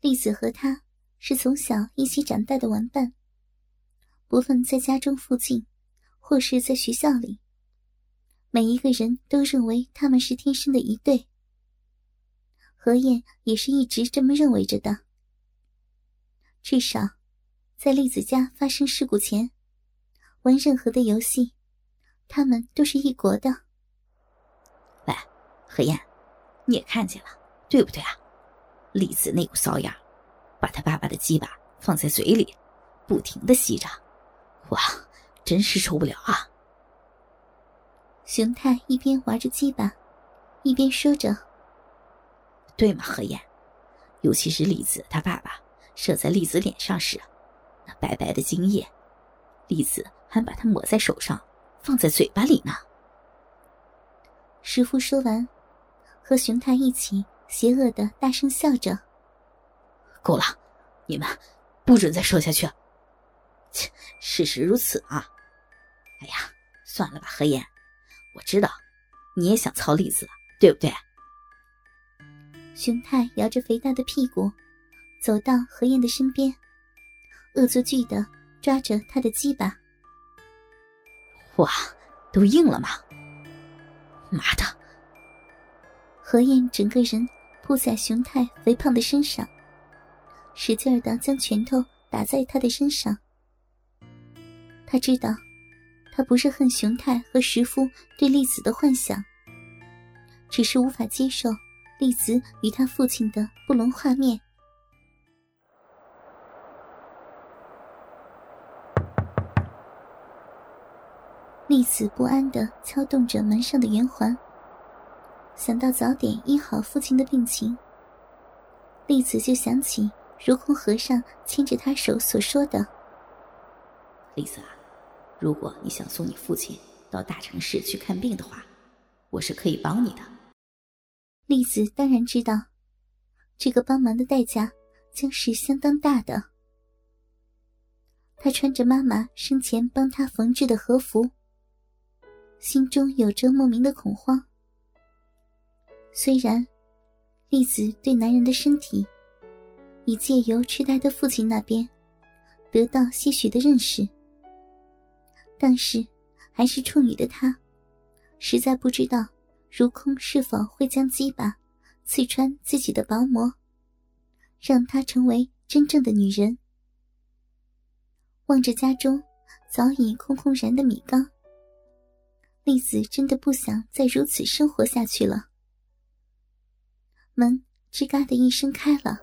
栗子和他是从小一起长大的玩伴，不论在家中附近，或是在学校里，每一个人都认为他们是天生的一对。何燕也是一直这么认为着的。至少，在栗子家发生事故前，玩任何的游戏，他们都是一国的。喂，何燕，你也看见了，对不对啊？栗子那股骚样，把他爸爸的鸡巴放在嘴里，不停的吸着，哇，真是受不了啊！熊太一边玩着鸡巴，一边说着：“对嘛，何燕？尤其是栗子他爸爸射在栗子脸上时，那白白的精液，栗子还把它抹在手上，放在嘴巴里呢。”师傅说完，和熊太一起。邪恶的大声笑着。够了，你们不准再说下去。切，事实如此啊！哎呀，算了吧，何言，我知道你也想操栗子，对不对？熊太摇着肥大的屁股，走到何燕的身边，恶作剧的抓着她的鸡巴。哇，都硬了吗？妈的！何燕整个人。扑在熊太肥胖的身上，使劲儿的将拳头打在他的身上。他知道，他不是恨熊太和石夫对丽子的幻想，只是无法接受丽子与他父亲的不伦画面。丽子不安的敲动着门上的圆环。想到早点医好父亲的病情，栗子就想起如空和尚牵着他手所说的：“栗子啊，如果你想送你父亲到大城市去看病的话，我是可以帮你的。”栗子当然知道，这个帮忙的代价将是相当大的。他穿着妈妈生前帮他缝制的和服，心中有着莫名的恐慌。虽然，栗子对男人的身体，已借由痴呆的父亲那边得到些许的认识，但是还是处女的她，实在不知道如空是否会将鸡巴刺穿自己的薄膜，让她成为真正的女人。望着家中早已空空然的米缸，栗子真的不想再如此生活下去了。门吱嘎的一声开了。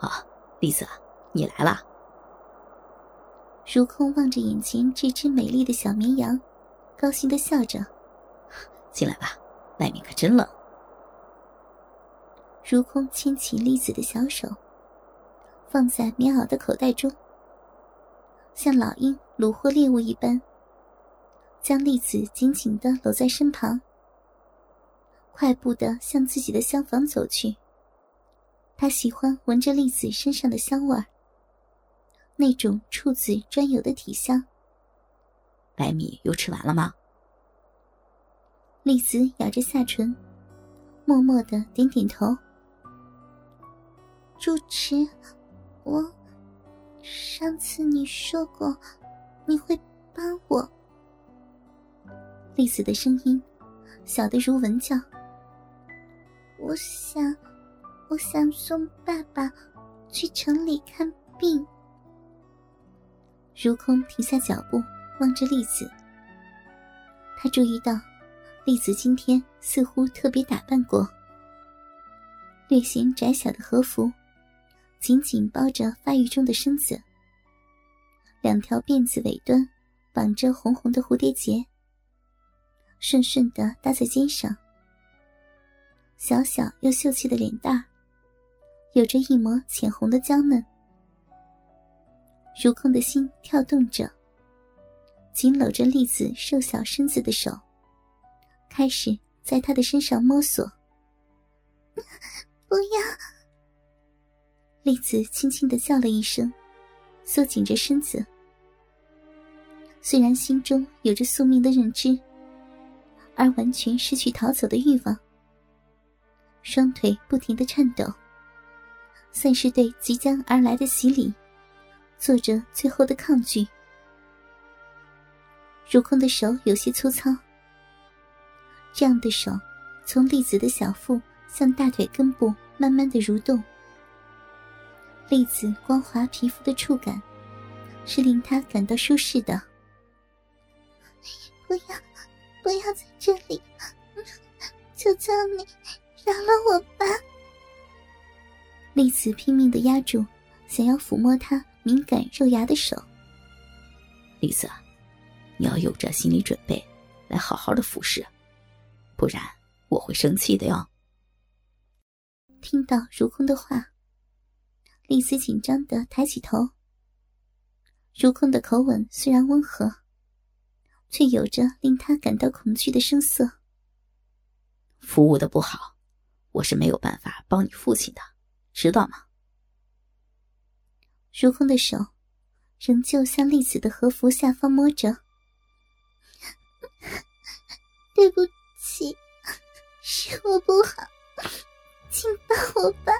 啊，栗子，你来了。如空望着眼前这只美丽的小绵羊，高兴的笑着：“进来吧，外面可真冷。”如空牵起栗子的小手，放在棉袄的口袋中，像老鹰虏获猎物一般。将栗子紧紧的搂在身旁，快步的向自己的厢房走去。他喜欢闻着栗子身上的香味儿，那种处子专有的体香。白米又吃完了吗？栗子咬着下唇，默默的点点头。主持，我上次你说过你会帮我。栗子的声音小的如蚊叫。我想，我想送爸爸去城里看病。如空停下脚步，望着栗子。他注意到，栗子今天似乎特别打扮过，略显窄小的和服，紧紧包着发育中的身子，两条辫子尾端绑着红红的蝴蝶结。顺顺的搭在肩上，小小又秀气的脸蛋有着一抹浅红的娇嫩。如空的心跳动着，紧搂着栗子瘦小身子的手，开始在她的身上摸索。不要！栗子轻轻的叫了一声，缩紧着身子。虽然心中有着宿命的认知。而完全失去逃走的欲望，双腿不停的颤抖，算是对即将而来的洗礼做着最后的抗拒。如空的手有些粗糙，这样的手从栗子的小腹向大腿根部慢慢的蠕动，栗子光滑皮肤的触感是令他感到舒适的。不要。不要在这里！求求你，饶了我吧！丽子拼命的压住想要抚摸他敏感肉芽的手。丽子，你要有着心理准备，来好好的服侍，不然我会生气的哟。听到如空的话，丽子紧张的抬起头。如空的口吻虽然温和。却有着令他感到恐惧的声色。服务的不好，我是没有办法帮你父亲的，知道吗？如空的手仍旧向丽子的和服下方摸着。对不起，是我不好，请帮我吧。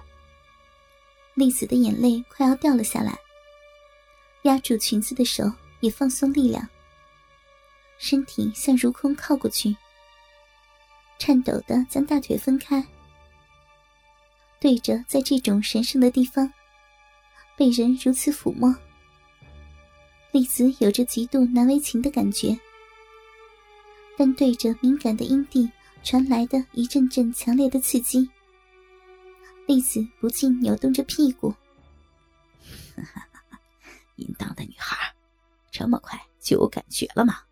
丽子的眼泪快要掉了下来，压住裙子的手也放松力量。身体向如空靠过去，颤抖的将大腿分开，对着在这种神圣的地方被人如此抚摸，丽子有着极度难为情的感觉。但对着敏感的阴蒂传来的一阵阵强烈的刺激，丽子不禁扭动着屁股。淫荡的女孩，这么快就有感觉了吗？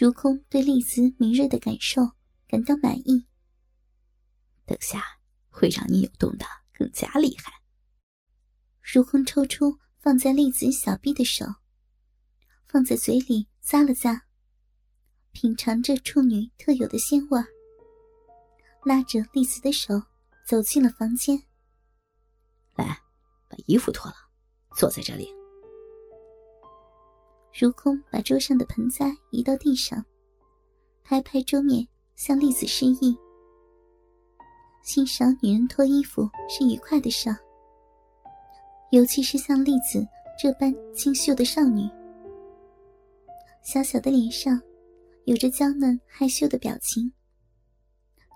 如空对丽子敏锐的感受感到满意。等下会让你扭动的更加厉害。如空抽出放在丽子小臂的手，放在嘴里咂了咂，品尝着处女特有的鲜味，拉着丽子的手走进了房间。来，把衣服脱了，坐在这里。如空把桌上的盆栽移到地上，拍拍桌面，向丽子示意。欣赏女人脱衣服是愉快的事，尤其是像丽子这般清秀的少女。小小的脸上有着娇嫩害羞的表情，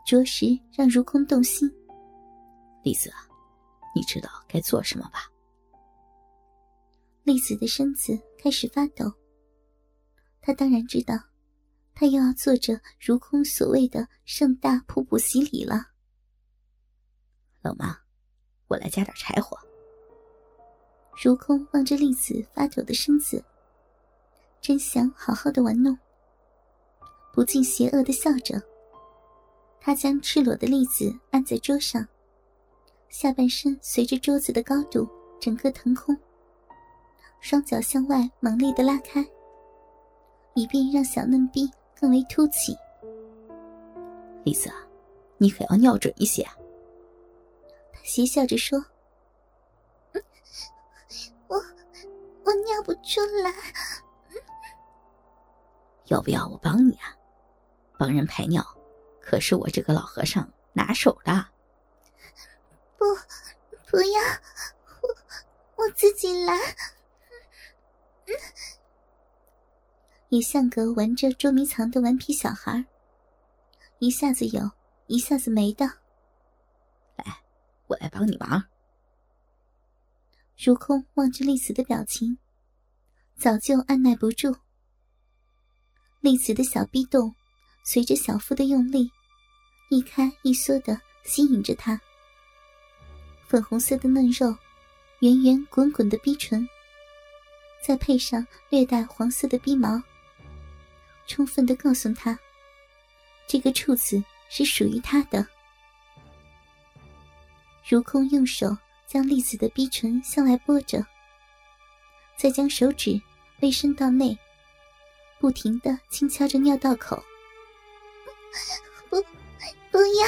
着实让如空动心。丽子，你知道该做什么吧？丽子的身子开始发抖。她当然知道，她又要做着如空所谓的盛大瀑布洗礼了。老妈？我来加点柴火。如空望着丽子发抖的身子，真想好好的玩弄，不禁邪恶的笑着。他将赤裸的丽子按在桌上，下半身随着桌子的高度整个腾空。双脚向外猛烈的拉开，以便让小嫩逼更为凸起。丽子，你可要尿准一些。他邪笑着说：“我我尿不出来。要不要我帮你啊？帮人排尿，可是我这个老和尚拿手的。不，不要，我我自己来。”也像个玩着捉迷藏的顽皮小孩，一下子有，一下子没的。来，我来帮你忙。如空望着丽子的表情，早就按耐不住。丽子的小臂动，随着小腹的用力，一开一缩的吸引着他。粉红色的嫩肉，圆圆滚滚的逼唇。再配上略带黄色的逼毛，充分的告诉他，这个处子是属于他的。如空用手将栗子的逼唇向外拨着，再将手指微伸到内，不停的轻敲着尿道口。不，不要，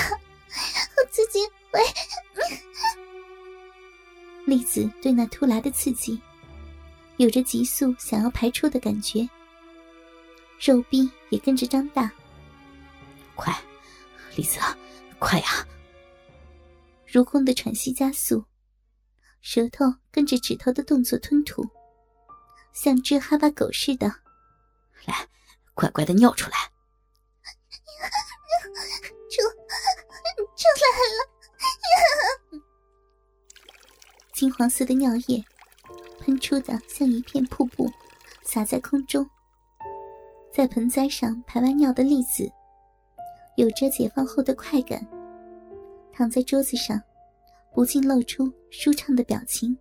我自己会。栗子对那突来的刺激。有着急速想要排出的感觉，肉壁也跟着张大。快，李子，快呀！如空的喘息加速，舌头跟着指头的动作吞吐，像只哈巴狗似的。来，乖乖的尿出来。出，出来了！金黄色的尿液喷出的像一片瀑布，洒在空中。在盆栽上排完尿的栗子，有着解放后的快感。躺在桌子上，不禁露出舒畅的表情。